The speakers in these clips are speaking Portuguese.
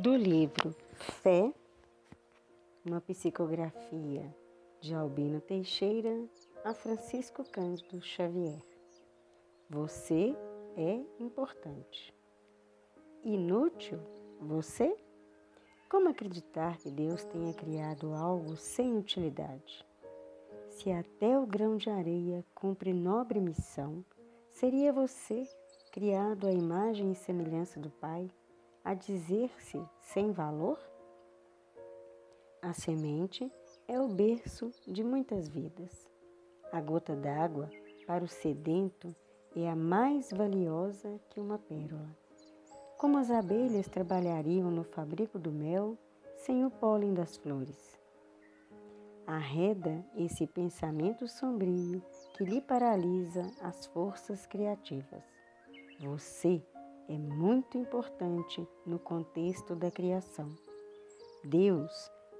do livro Fé, uma psicografia de Albino Teixeira a Francisco Cândido Xavier. Você é importante. Inútil você? Como acreditar que Deus tenha criado algo sem utilidade? Se até o grão de areia cumpre nobre missão, seria você, criado à imagem e semelhança do Pai, a dizer-se sem valor? A semente é o berço de muitas vidas. A gota d'água para o sedento é a mais valiosa que uma pérola. Como as abelhas trabalhariam no fabrico do mel sem o pólen das flores? Arreda esse pensamento sombrio que lhe paralisa as forças criativas. Você é muito importante no contexto da criação. Deus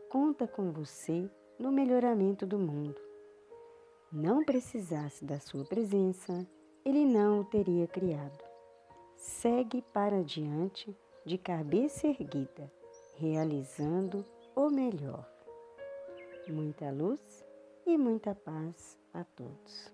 conta com você no melhoramento do mundo. Não precisasse da sua presença, ele não o teria criado. Segue para diante de cabeça erguida, realizando o melhor. Muita luz e muita paz a todos.